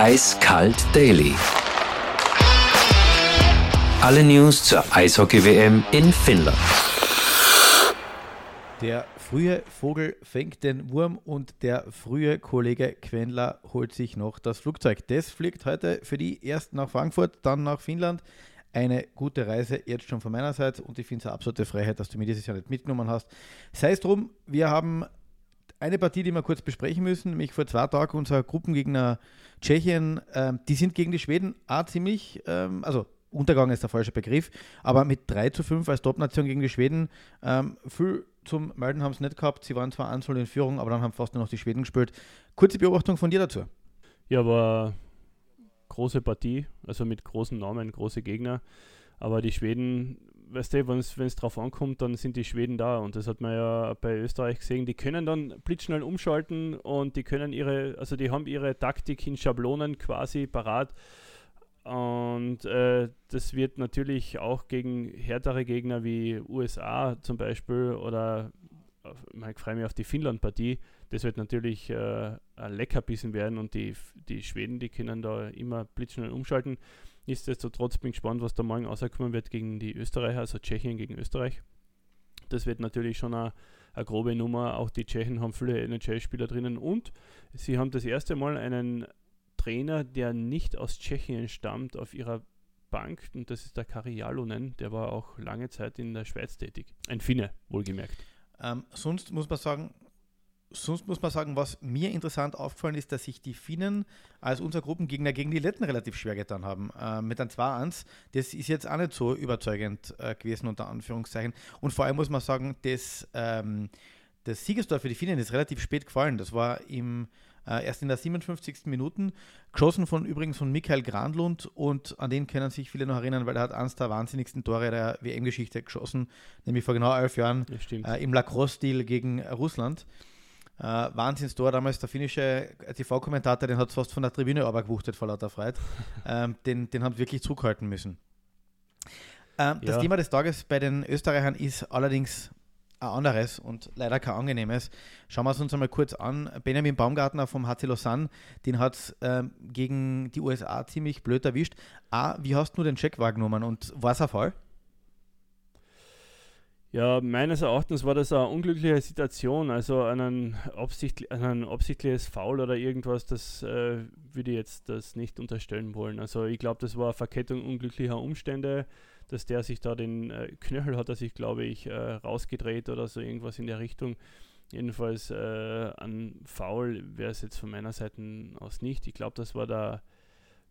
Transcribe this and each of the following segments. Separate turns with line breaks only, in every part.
Eiskalt Daily. Alle News zur Eishockey-WM in Finnland.
Der frühe Vogel fängt den Wurm und der frühe Kollege Quendler holt sich noch das Flugzeug. Das fliegt heute für die erst nach Frankfurt, dann nach Finnland. Eine gute Reise jetzt schon von meiner Seite und ich finde es eine absolute Freiheit, dass du mir dieses Jahr nicht mitgenommen hast. Sei es drum, wir haben eine Partie, die wir kurz besprechen müssen, nämlich vor zwei Tagen unser Gruppengegner Tschechien. Ähm, die sind gegen die Schweden auch ziemlich, ähm, also Untergang ist der falsche Begriff, aber mit 3 zu 5 als Top-Nation gegen die Schweden ähm, viel zum Melden haben sie nicht gehabt. Sie waren zwar 1 in Führung, aber dann haben fast nur noch die Schweden gespielt. Kurze Beobachtung von dir dazu.
Ja, aber große Partie, also mit großen Namen, große Gegner. Aber die Schweden weißt du, wenn es drauf ankommt, dann sind die Schweden da. Und das hat man ja bei Österreich gesehen. Die können dann blitzschnell umschalten und die können ihre, also die haben ihre Taktik in Schablonen quasi parat. Und äh, das wird natürlich auch gegen härtere Gegner wie USA zum Beispiel oder ich freue mich auf die Finnland-Partie. Das wird natürlich äh, ein Leckerbissen werden und die, die Schweden, die können da immer blitzschnell umschalten. Nichtsdestotrotz bin ich gespannt, was da morgen rauskommen wird gegen die Österreicher, also Tschechien gegen Österreich. Das wird natürlich schon eine, grobe Nummer. Auch die Tschechen haben viele NHL-Spieler drinnen und sie haben das erste Mal einen Trainer, der nicht aus Tschechien stammt, auf ihrer Bank und das ist der Kari Jalonen, der war auch lange Zeit in der Schweiz tätig. Ein Finne, wohlgemerkt.
Ähm, sonst muss man sagen, sonst muss man sagen, was mir interessant aufgefallen ist, dass sich die Finnen als unser Gruppengegner gegen die Letten relativ schwer getan haben. Äh, mit einem 2-1, das ist jetzt auch nicht so überzeugend äh, gewesen, unter Anführungszeichen. Und vor allem muss man sagen, dass ähm, das Siegestor für die Finnen ist relativ spät gefallen. Das war im, äh, erst in der 57. Minute, geschossen von übrigens von Michael Grandlund und an den können sich viele noch erinnern, weil er hat eines der wahnsinnigsten Tore der WM-Geschichte geschossen, nämlich vor genau elf Jahren
ja,
äh, im Lacrosse-Stil gegen Russland. Äh, Wahnsinnstor, damals der finnische TV-Kommentator, den hat es fast von der Tribüne aber gewuchtet vor lauter Freude. ähm, den, den haben wirklich zurückhalten müssen. Ähm, ja. Das Thema des Tages bei den Österreichern ist allerdings ein anderes und leider kein angenehmes. Schauen wir es uns einmal kurz an. Benjamin Baumgartner vom HC Lausanne, den hat es ähm, gegen die USA ziemlich blöd erwischt. A, wie hast du den Check wahrgenommen und war es ein Fall?
Ja, meines Erachtens war das eine unglückliche Situation. Also ein, absichtli ein absichtliches Foul oder irgendwas, das äh, würde ich jetzt das nicht unterstellen wollen. Also ich glaube, das war eine Verkettung unglücklicher Umstände, dass der sich da den äh, Knöchel hat er sich, glaube ich, äh, rausgedreht oder so irgendwas in der Richtung. Jedenfalls äh, ein Foul wäre es jetzt von meiner Seite aus nicht. Ich glaube, das war der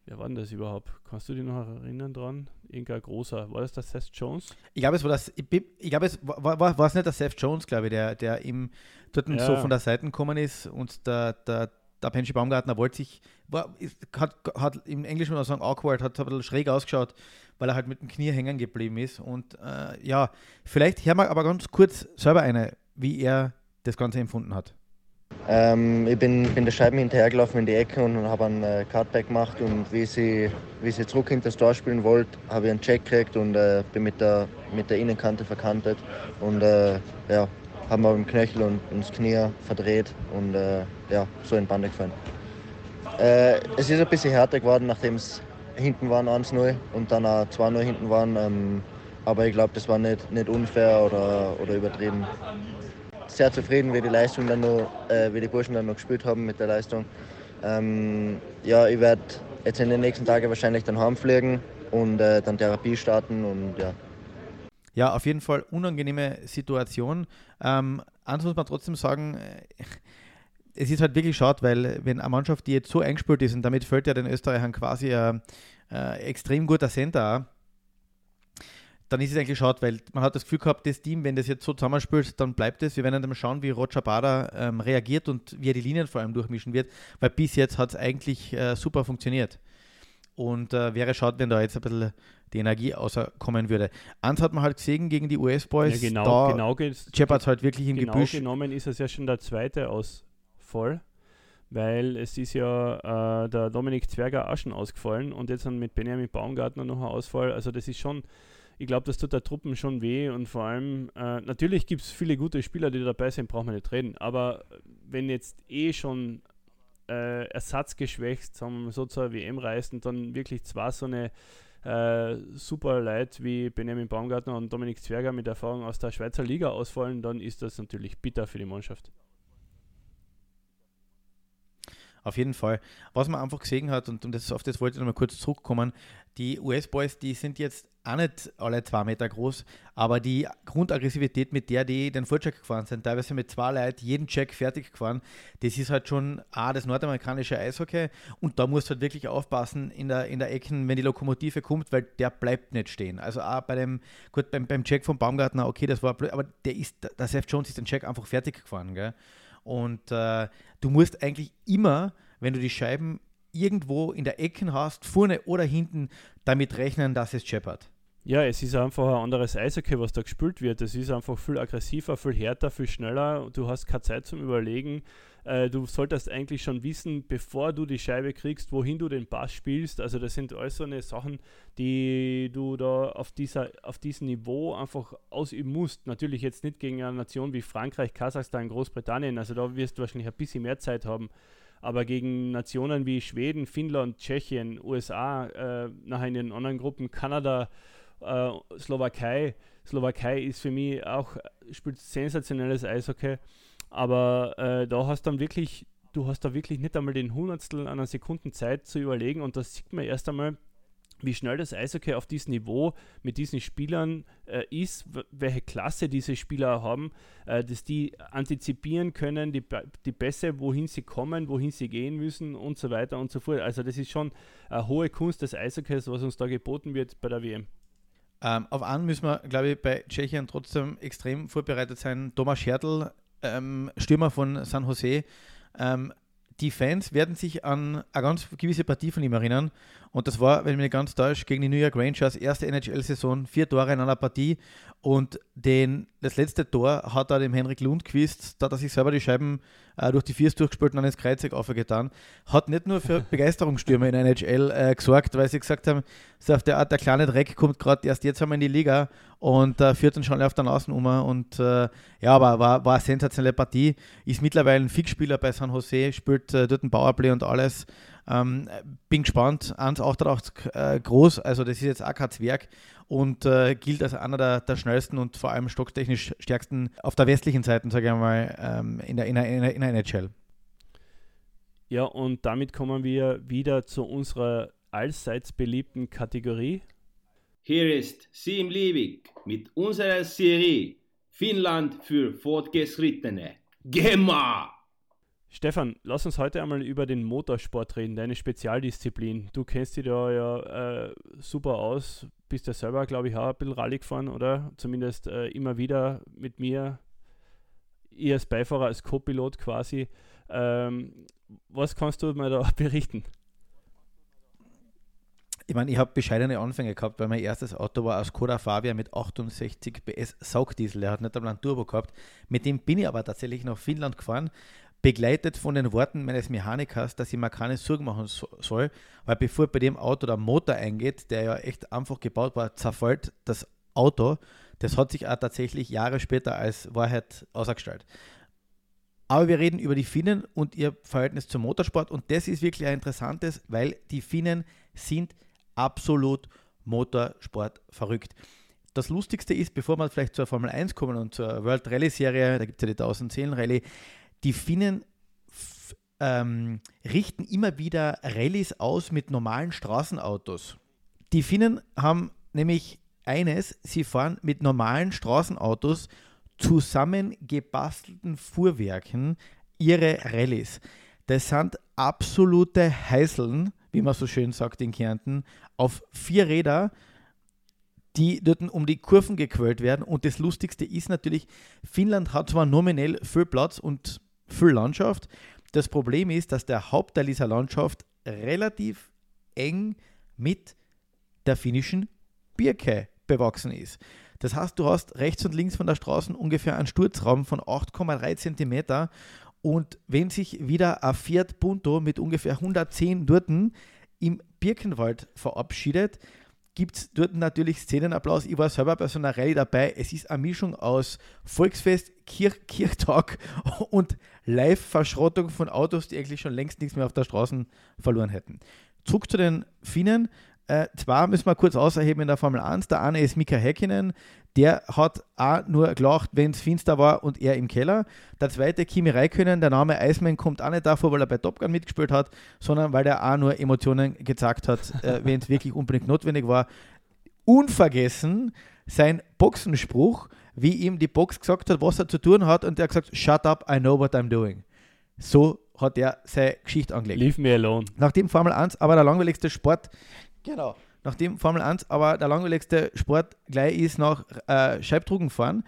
Wer war denn das überhaupt? Kannst du dich noch erinnern dran? Irgendein großer. War das der Seth Jones?
Ich glaube, es war das. Ich, ich glaube, es war, war, war es nicht der Seth Jones, glaube ich, der, der ihm dort ja. so von der Seite gekommen ist und der, der, der Pensche Baumgartner wollte sich, war, hat, hat im Englischen man sagen awkward, hat ein bisschen schräg ausgeschaut, weil er halt mit dem Knie hängen geblieben ist. Und äh, ja, vielleicht hören wir aber ganz kurz selber eine, wie er das Ganze empfunden hat.
Ähm, ich bin, bin der Scheiben hinterhergelaufen in die Ecke und habe einen äh, Cutback gemacht und wie sie, wie sie zurück hinter das Tor spielen wollte, habe ich einen Check gekriegt und äh, bin mit der, mit der Innenkante verkantet und äh, ja, haben wir im Knöchel und, das Knie verdreht und äh, ja, so in Bande gefallen. Äh, es ist ein bisschen härter geworden, nachdem es hinten waren 1-0 und dann auch 2-0 hinten waren. Ähm, aber ich glaube, das war nicht, nicht unfair oder, oder übertrieben sehr zufrieden, wie die Leistung dann noch, äh, wie die Burschen dann noch gespielt haben mit der Leistung. Ähm, ja, ich werde jetzt in den nächsten Tagen wahrscheinlich dann heimfliegen und äh, dann Therapie starten und ja.
Ja, auf jeden Fall unangenehme Situation. Ähm, eins muss man trotzdem sagen, äh, es ist halt wirklich schade, weil wenn eine Mannschaft, die jetzt so eingespielt ist und damit fällt ja den Österreichern quasi ein äh, extrem guter Center dann ist es eigentlich schade, weil man hat das Gefühl gehabt, das Team, wenn das jetzt so zusammenspielt, dann bleibt es. Wir werden dann mal schauen, wie Roger Bader ähm, reagiert und wie er die Linien vor allem durchmischen wird, weil bis jetzt hat es eigentlich äh, super funktioniert. Und äh, wäre schade, wenn da jetzt ein bisschen die Energie außerkommen würde. Eins hat man halt gesehen gegen die US-Boys.
Ja, genau,
da genau Shepard halt wirklich im
genau
Gebüsch.
genommen ist es ja schon der zweite Ausfall, weil es ist ja äh, der Dominik Zwerger auch schon ausgefallen und jetzt dann mit Benjamin Baumgartner noch ein Ausfall. Also das ist schon ich glaube, das tut der Truppen schon weh und vor allem, äh, natürlich gibt es viele gute Spieler, die dabei sind, braucht man nicht reden. Aber wenn jetzt eh schon äh, ersatzgeschwächt zum so zur WM reisen, dann wirklich zwar so eine äh, super Leute wie Benjamin Baumgartner und Dominik Zwerger mit Erfahrung aus der Schweizer Liga ausfallen, dann ist das natürlich bitter für die Mannschaft.
Auf jeden Fall. Was man einfach gesehen hat, und, und das, auf das wollte ich nochmal kurz zurückkommen, die US-Boys, die sind jetzt auch nicht alle zwei Meter groß, aber die Grundaggressivität, mit der die den Vorcheck gefahren sind, teilweise mit zwei Leuten jeden Check fertig gefahren, das ist halt schon auch das nordamerikanische Eishockey und da musst du halt wirklich aufpassen in der, in der Ecken, wenn die Lokomotive kommt, weil der bleibt nicht stehen. Also auch bei dem, gut, beim, beim Check von Baumgartner, okay, das war blöd, aber der ist, der Seth Jones ist den Check einfach fertig gefahren, gell? Und äh, du musst eigentlich immer, wenn du die Scheiben irgendwo in der Ecke hast, vorne oder hinten, damit rechnen, dass es scheppert.
Ja, es ist einfach ein anderes Eishockey, was da gespielt wird. Es ist einfach viel aggressiver, viel härter, viel schneller. Du hast keine Zeit zum Überlegen. Äh, du solltest eigentlich schon wissen, bevor du die Scheibe kriegst, wohin du den Pass spielst. Also das sind alles so eine Sachen, die du da auf, dieser, auf diesem Niveau einfach ausüben musst. Natürlich jetzt nicht gegen eine Nation wie Frankreich, Kasachstan, Großbritannien. Also da wirst du wahrscheinlich ein bisschen mehr Zeit haben. Aber gegen Nationen wie Schweden, Finnland, Tschechien, USA, äh, nachher in den anderen Gruppen Kanada, äh, Slowakei. Slowakei ist für mich auch, spielt sensationelles Eishockey. Aber äh, da hast du dann wirklich, du hast da wirklich nicht einmal den Hundertstel einer Sekunden Zeit zu überlegen und das sieht man erst einmal, wie schnell das Eishockey auf diesem Niveau mit diesen Spielern äh, ist, welche Klasse diese Spieler haben, äh, dass die antizipieren können, die, die Pässe, wohin sie kommen, wohin sie gehen müssen und so weiter und so fort. Also das ist schon eine hohe Kunst des Eishockeys, was uns da geboten wird bei der WM.
Ähm, auf einen müssen wir, glaube ich, bei Tschechien trotzdem extrem vorbereitet sein. Thomas Schertl ähm, Stürmer von San Jose. Ähm, die Fans werden sich an eine ganz gewisse Partie von ihm erinnern. Und das war, wenn ich mich ganz täusche, gegen die New York Rangers, erste NHL-Saison, vier Tore in einer Partie. Und den, das letzte Tor hat er dem Henrik Lundqvist, da hat er sich selber die Scheiben äh, durch die Viers durchgespielt und dann ins Kreuzig aufgetan. Hat nicht nur für Begeisterungsstürme in der NHL äh, gesorgt, weil sie gesagt haben, so auf der Art, der kleine Dreck kommt gerade erst jetzt einmal in die Liga und äh, führt dann schon auf der Außen um. Und äh, ja, aber war, war eine sensationelle Partie. Ist mittlerweile ein Fixspieler bei San Jose, spielt äh, dort ein Powerplay und alles. Ähm, bin gespannt. 1,88 äh, groß, also das ist jetzt auch kein Zwerg und äh, gilt als einer der, der, schnellsten und vor allem stocktechnisch stärksten auf der westlichen Seite, sage ich mal, ähm, in, der, in, der, in der NHL.
Ja, und damit kommen wir wieder zu unserer allseits beliebten Kategorie.
Hier ist Sim Liebig mit unserer Serie Finnland für Fortgeschrittene. Gemma!
Stefan, lass uns heute einmal über den Motorsport reden, deine Spezialdisziplin. Du kennst dich da ja äh, super aus, bist ja selber, glaube ich, auch ein bisschen Rallye gefahren, oder? Zumindest äh, immer wieder mit mir, ihr als Beifahrer, als Co-Pilot quasi. Ähm, was kannst du mir da berichten?
Ich meine, ich habe bescheidene Anfänge gehabt, weil mein erstes Auto war ein Skoda Fabia mit 68 PS Saugdiesel. Der hat nicht einmal einen Turbo gehabt. Mit dem bin ich aber tatsächlich nach Finnland gefahren begleitet von den Worten meines Mechanikers, dass ich mir keine Sorgen machen soll, weil bevor bei dem Auto der Motor eingeht, der ja echt einfach gebaut war, zerfällt das Auto. Das hat sich auch tatsächlich Jahre später als Wahrheit ausgestellt. Aber wir reden über die Finnen und ihr Verhältnis zum Motorsport und das ist wirklich ein interessantes, weil die Finnen sind absolut Motorsport verrückt. Das Lustigste ist, bevor wir vielleicht zur Formel 1 kommen und zur World Rally Serie, da gibt es ja die 1000 Seelen Rallye, die Finnen ähm, richten immer wieder Rallyes aus mit normalen Straßenautos. Die Finnen haben nämlich eines, sie fahren mit normalen Straßenautos zusammengebastelten Fuhrwerken ihre Rallyes. Das sind absolute Heißeln, wie man so schön sagt in Kärnten, auf vier Räder, die dort um die Kurven gequält werden. Und das Lustigste ist natürlich, Finnland hat zwar nominell viel Platz und viel Landschaft. Das Problem ist, dass der Hauptteil dieser Landschaft relativ eng mit der finnischen Birke bewachsen ist. Das heißt, du hast rechts und links von der Straße ungefähr einen Sturzraum von 8,3 cm und wenn sich wieder ein Fiat Punto mit ungefähr 110 Durten im Birkenwald verabschiedet, gibt es dort natürlich Szenenapplaus. Ich war selber bei so einer Rallye dabei. Es ist eine Mischung aus Volksfest, Kirch Kirchtag und Live-Verschrottung von Autos, die eigentlich schon längst nichts mehr auf der Straße verloren hätten. Zurück zu den Finnen. Äh, zwar müssen wir kurz außerheben in der Formel 1. Der eine ist Mika Häkkinen, der hat auch nur gelacht, wenn es finster war und er im Keller. Der zweite, Kimi Räikkönen, der Name Iceman kommt auch nicht davor, weil er bei Top Gun mitgespielt hat, sondern weil er auch nur Emotionen gezeigt hat, äh, wenn es wirklich unbedingt notwendig war. Unvergessen sein Boxenspruch, wie ihm die Box gesagt hat, was er zu tun hat, und er hat gesagt: Shut up, I know what I'm doing. So hat er seine Geschichte angelegt.
Leave me alone.
Nachdem Formel 1 aber der langweiligste Sport, genau, nachdem Formel 1 aber der langweiligste Sport gleich ist nach äh, Scheibtrugen fahren,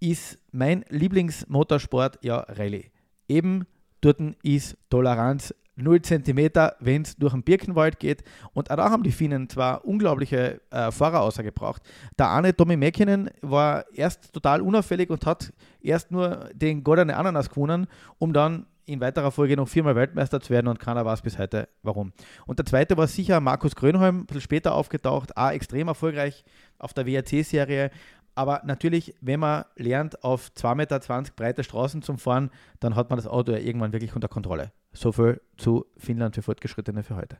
ist mein Lieblingsmotorsport ja Rallye. Eben dort ist Toleranz 0 cm, wenn es durch den Birkenwald geht. Und auch da haben die Finnen zwar unglaubliche äh, Fahrer außergebracht. Der eine, Tommy Mäkinen, war erst total unauffällig und hat erst nur den Goldene Ananas gewonnen, um dann in weiterer Folge noch viermal Weltmeister zu werden und keiner weiß bis heute warum. Und der zweite war sicher Markus Grönholm, ein bisschen später aufgetaucht, auch extrem erfolgreich auf der WRC-Serie. Aber natürlich, wenn man lernt, auf 2,20 Meter breite Straßen zu fahren, dann hat man das Auto ja irgendwann wirklich unter Kontrolle. So viel zu Finnland für Fortgeschrittene für heute.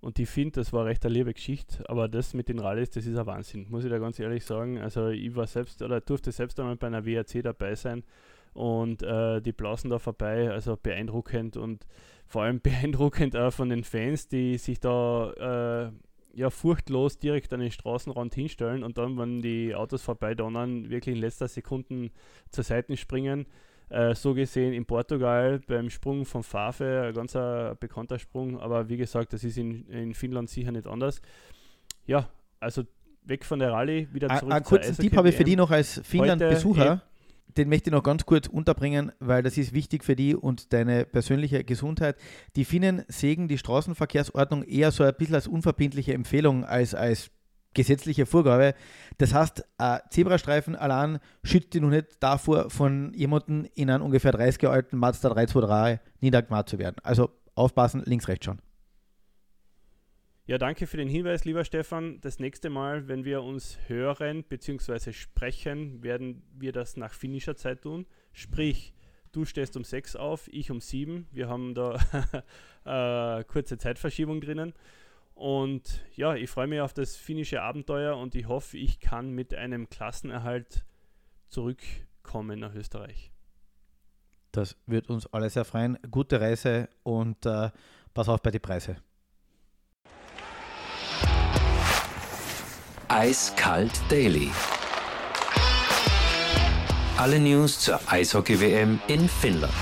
Und ich finde, das war recht eine liebe Geschichte, aber das mit den Rallyes, das ist ein Wahnsinn, muss ich da ganz ehrlich sagen. Also ich war selbst oder durfte selbst einmal bei einer WRC dabei sein und äh, die blasen da vorbei, also beeindruckend und vor allem beeindruckend auch von den Fans, die sich da äh, ja furchtlos direkt an den Straßenrand hinstellen und dann, wenn die Autos vorbei donnern, wirklich in letzter Sekunden zur Seite springen. Äh, so gesehen in Portugal beim Sprung von Fave, ein ganz ein bekannter Sprung, aber wie gesagt, das ist in, in Finnland sicher nicht anders. Ja, also weg von der Rallye, wieder zurück
Einen kurzen Tipp habe ich für die noch als Finnland-Besucher. Den möchte ich noch ganz kurz unterbringen, weil das ist wichtig für die und deine persönliche Gesundheit. Die Finnen sägen die Straßenverkehrsordnung eher so ein bisschen als unverbindliche Empfehlung als als gesetzliche Vorgabe. Das heißt, ein Zebrastreifen allein schützt dich noch nicht davor, von jemandem in einem ungefähr 30 Jahre alten Mazda 323 niedergemacht zu werden. Also aufpassen, links, rechts schon.
Ja, danke für den Hinweis, lieber Stefan. Das nächste Mal, wenn wir uns hören bzw. sprechen, werden wir das nach finnischer Zeit tun. Sprich, du stehst um 6 auf, ich um 7. Wir haben da äh, kurze Zeitverschiebung drinnen. Und ja, ich freue mich auf das finnische Abenteuer und ich hoffe, ich kann mit einem Klassenerhalt zurückkommen nach Österreich.
Das wird uns alle sehr freuen. Gute Reise und äh, pass auf bei den Preisen.
Eiskalt Daily. Alle News zur Eishockey-WM in Finnland.